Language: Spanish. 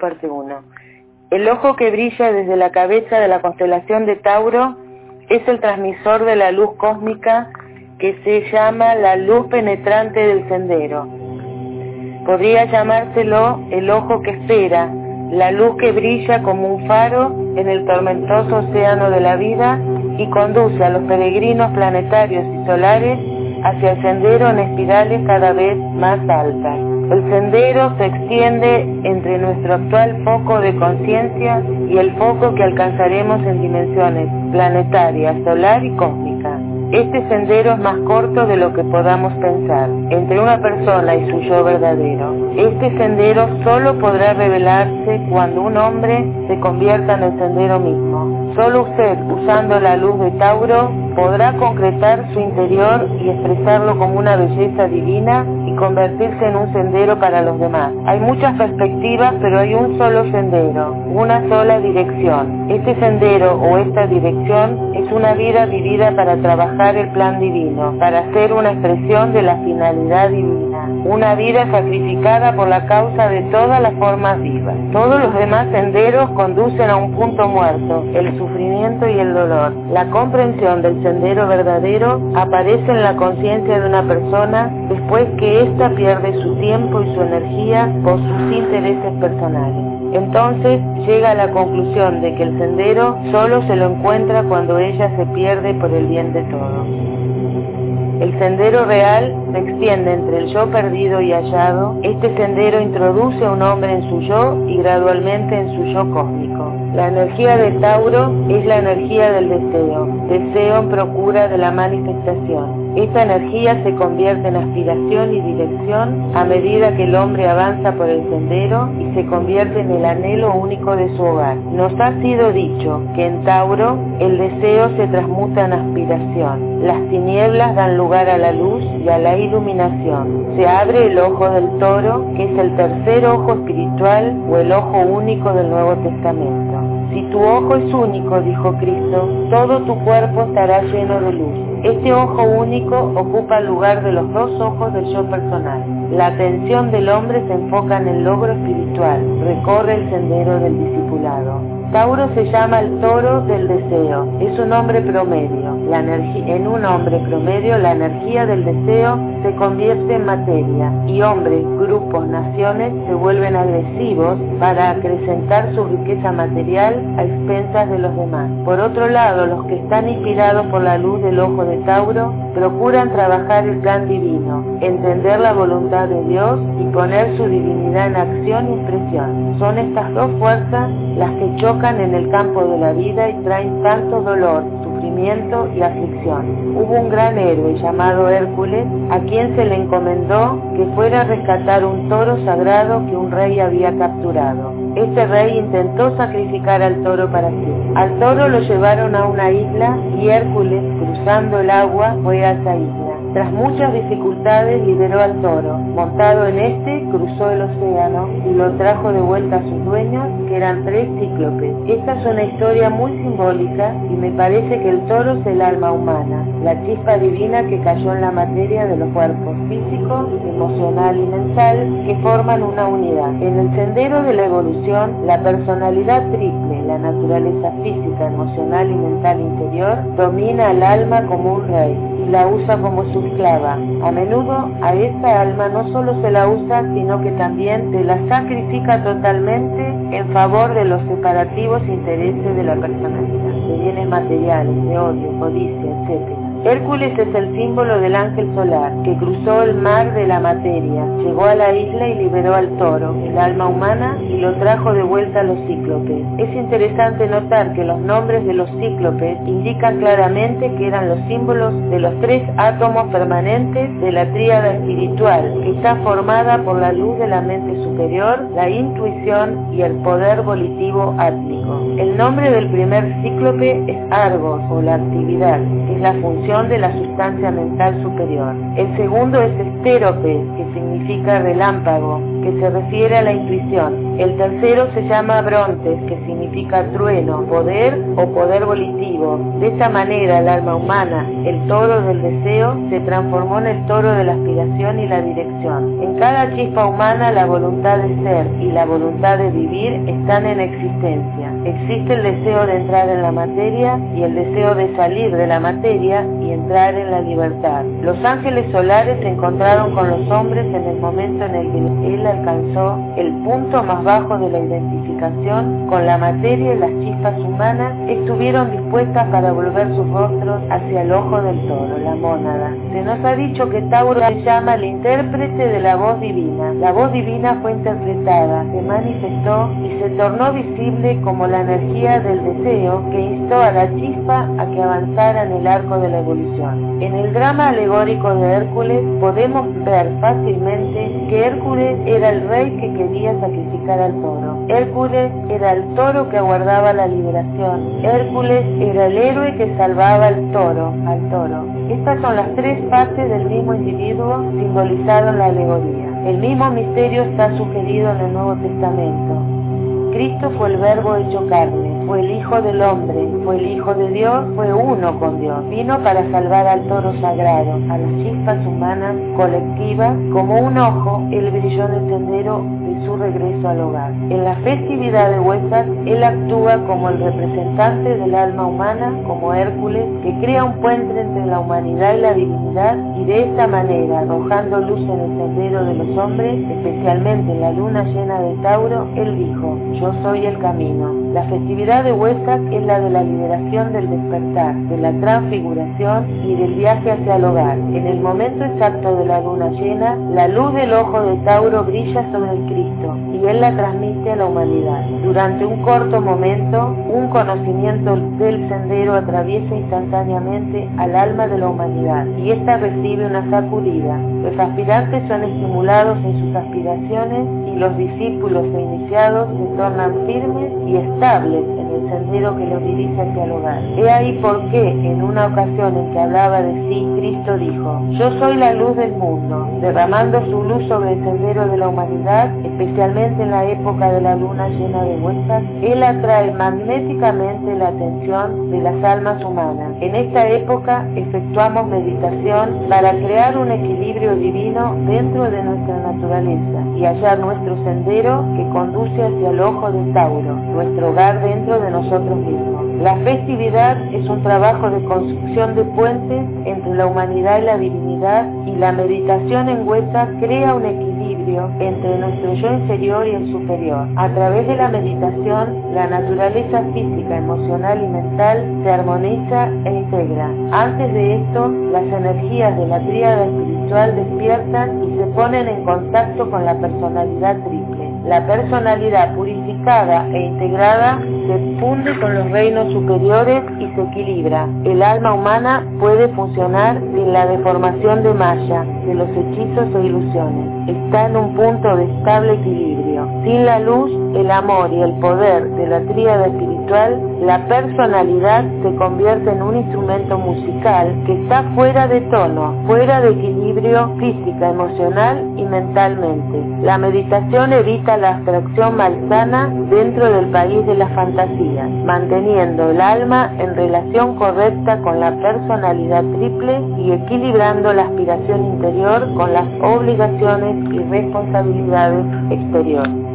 Parte 1. El ojo que brilla desde la cabeza de la constelación de Tauro es el transmisor de la luz cósmica que se llama la luz penetrante del sendero. Podría llamárselo el ojo que espera, la luz que brilla como un faro en el tormentoso océano de la vida y conduce a los peregrinos planetarios y solares hacia el sendero en espirales cada vez más altas. El sendero se extiende entre nuestro actual foco de conciencia y el foco que alcanzaremos en dimensiones planetarias, solar y cósmica. Este sendero es más corto de lo que podamos pensar, entre una persona y su yo verdadero. Este sendero solo podrá revelarse cuando un hombre se convierta en el sendero mismo. Solo usted, usando la luz de Tauro, podrá concretar su interior y expresarlo como una belleza divina y convertirse en un sendero para los demás. Hay muchas perspectivas, pero hay un solo sendero, una sola dirección. Este sendero o esta dirección es una vida vivida para trabajar el plan divino, para ser una expresión de la finalidad divina. Una vida sacrificada por la causa de todas las formas vivas. Todos los demás senderos conducen a un punto muerto, el sufrimiento y el dolor. La comprensión del sendero verdadero aparece en la conciencia de una persona después que ésta pierde su tiempo y su energía por sus intereses personales. Entonces llega a la conclusión de que el sendero solo se lo encuentra cuando ella se pierde por el bien de todos. El sendero real se extiende entre el yo perdido y hallado. Este sendero introduce a un hombre en su yo y gradualmente en su yo cósmico. La energía de Tauro es la energía del deseo, deseo en procura de la manifestación. Esta energía se convierte en aspiración y dirección a medida que el hombre avanza por el sendero y se convierte en el anhelo único de su hogar. Nos ha sido dicho que en Tauro el deseo se transmuta en aspiración. Las tinieblas dan lugar a la luz y a la iluminación. Se abre el ojo del toro, que es el tercer ojo espiritual o el ojo único del Nuevo Testamento. Si tu ojo es único, dijo Cristo, todo tu cuerpo estará lleno de luz. Este ojo único ocupa el lugar de los dos ojos del yo personal. La atención del hombre se enfoca en el logro espiritual, recorre el sendero del discipulado. Tauro se llama el toro del deseo, es un hombre promedio. La en un hombre promedio la energía del deseo se convierte en materia y hombres, grupos, naciones se vuelven agresivos para acrecentar su riqueza material a expensas de los demás. Por otro lado, los que están inspirados por la luz del ojo de Tauro procuran trabajar el plan divino, entender la voluntad de Dios y poner su divinidad en acción y expresión. Son estas dos fuerzas las que chocan en el campo de la vida y traen tanto dolor, y aflicción. Hubo un gran héroe llamado Hércules a quien se le encomendó que fuera a rescatar un toro sagrado que un rey había capturado. Este rey intentó sacrificar al toro para sí. Al toro lo llevaron a una isla y Hércules, cruzando el agua, fue a esa isla. Tras muchas dificultades liberó al toro. Montado en este, cruzó el océano y lo trajo de vuelta a sus dueños, que eran tres cíclopes. Esta es una historia muy simbólica y me parece que el toro es el alma humana, la chispa divina que cayó en la materia de los cuerpos físico, emocional y mental que forman una unidad. En el sendero de la evolución, la personalidad triple, la naturaleza física, emocional y mental interior, domina al alma como un rey y la usa como su esclava. A menudo a esta alma no solo se la usa, sino que también se la sacrifica totalmente en favor de los separativos intereses de la personalidad, de bienes materiales, de odio, codicia, etc. Hércules es el símbolo del ángel solar, que cruzó el mar de la materia, llegó a la isla y liberó al toro, el alma humana, y lo trajo de vuelta a los cíclopes. Es interesante notar que los nombres de los cíclopes indican claramente que eran los símbolos de los tres átomos permanentes de la tríada espiritual, que está formada por la luz de la mente superior, la intuición y el poder volitivo átmico. El nombre del primer cíclope es Argos, o la actividad, es la función de la sustancia mental superior. El segundo es estérope, que significa relámpago, que se refiere a la intuición. El tercero se llama Brontes, que significa trueno, poder o poder volitivo. De esta manera el alma humana, el toro del deseo, se transformó en el toro de la aspiración y la dirección. En cada chispa humana la voluntad de ser y la voluntad de vivir están en existencia. Existe el deseo de entrar en la materia y el deseo de salir de la materia y entrar en la libertad. Los ángeles solares se encontraron con los hombres en el momento en el que él alcanzó el punto más bajo de la identificación con la materia y las chispas humanas estuvieron dispuestas para volver sus rostros hacia el ojo del toro, la mónada. Se nos ha dicho que Tauro se llama el intérprete de la voz divina. La voz divina fue interpretada, se manifestó y se tornó visible como la energía del deseo que instó a la chispa a que avanzara en el arco de la evolución. En el drama alegórico de Hércules podemos ver fácilmente que Hércules era el rey que quería sacrificar al toro. Hércules era el toro que aguardaba la liberación. Hércules era el héroe que salvaba al toro, al toro. Estas son las tres partes del mismo individuo simbolizado en la alegoría. El mismo misterio está sugerido en el Nuevo Testamento. Cristo fue el verbo hecho carne, fue el Hijo del hombre, fue el Hijo de Dios, fue uno con Dios. Vino para salvar al toro sagrado, a las chispas humanas colectivas, como un ojo, él brilló en el sendero de su regreso al hogar. En la festividad de Huesas, él actúa como el representante del alma humana, como Hércules, que crea un puente entre la humanidad y la divinidad, y de esta manera, arrojando luz en el sendero de los hombres, especialmente en la luna llena de Tauro, él dijo, yo soy el camino. La festividad de Huesac es la de la liberación del despertar, de la transfiguración y del viaje hacia el hogar. En el momento exacto de la luna llena, la luz del ojo de Tauro brilla sobre el Cristo y él la transmite a la humanidad. Durante un corto momento, un conocimiento del sendero atraviesa instantáneamente al alma de la humanidad y ésta recibe una sacudida. Los aspirantes son estimulados en sus aspiraciones los discípulos e iniciados se tornan firmes y estables en el sendero que los dirige hacia el hogar. He ahí por qué, en una ocasión en que hablaba de sí, Cristo dijo, Yo soy la luz del mundo, derramando su luz sobre el sendero de la humanidad, especialmente en la época de la luna llena de vueltas, Él atrae magnéticamente la atención de las almas humanas. En esta época efectuamos meditación para crear un equilibrio divino dentro de nuestra naturaleza y hallar nuestro sendero que conduce hacia el ojo de Tauro, nuestro hogar dentro de nosotros mismos. La festividad es un trabajo de construcción de puentes entre la humanidad y la divinidad y la meditación en Huesa crea un equilibrio entre nuestro yo inferior y el superior. A través de la meditación, la naturaleza física, emocional y mental se armoniza e integra. Antes de esto, las energías de la tríada espiritual despiertan y se ponen en contacto con la personalidad triple. La personalidad purificada e integrada se funde con los reinos superiores y se equilibra. El alma humana puede funcionar sin la deformación de Maya, de los hechizos o ilusiones. Está en un punto de estable equilibrio. Sin la luz, el amor y el poder de la tríada espiritual, la personalidad se convierte en un instrumento musical que está fuera de tono, fuera de equilibrio física, emocional y mentalmente. La meditación evita la abstracción malsana dentro del país de las fantasías, manteniendo el alma en relación correcta con la personalidad triple y equilibrando la aspiración interior con las obligaciones y responsabilidades exteriores.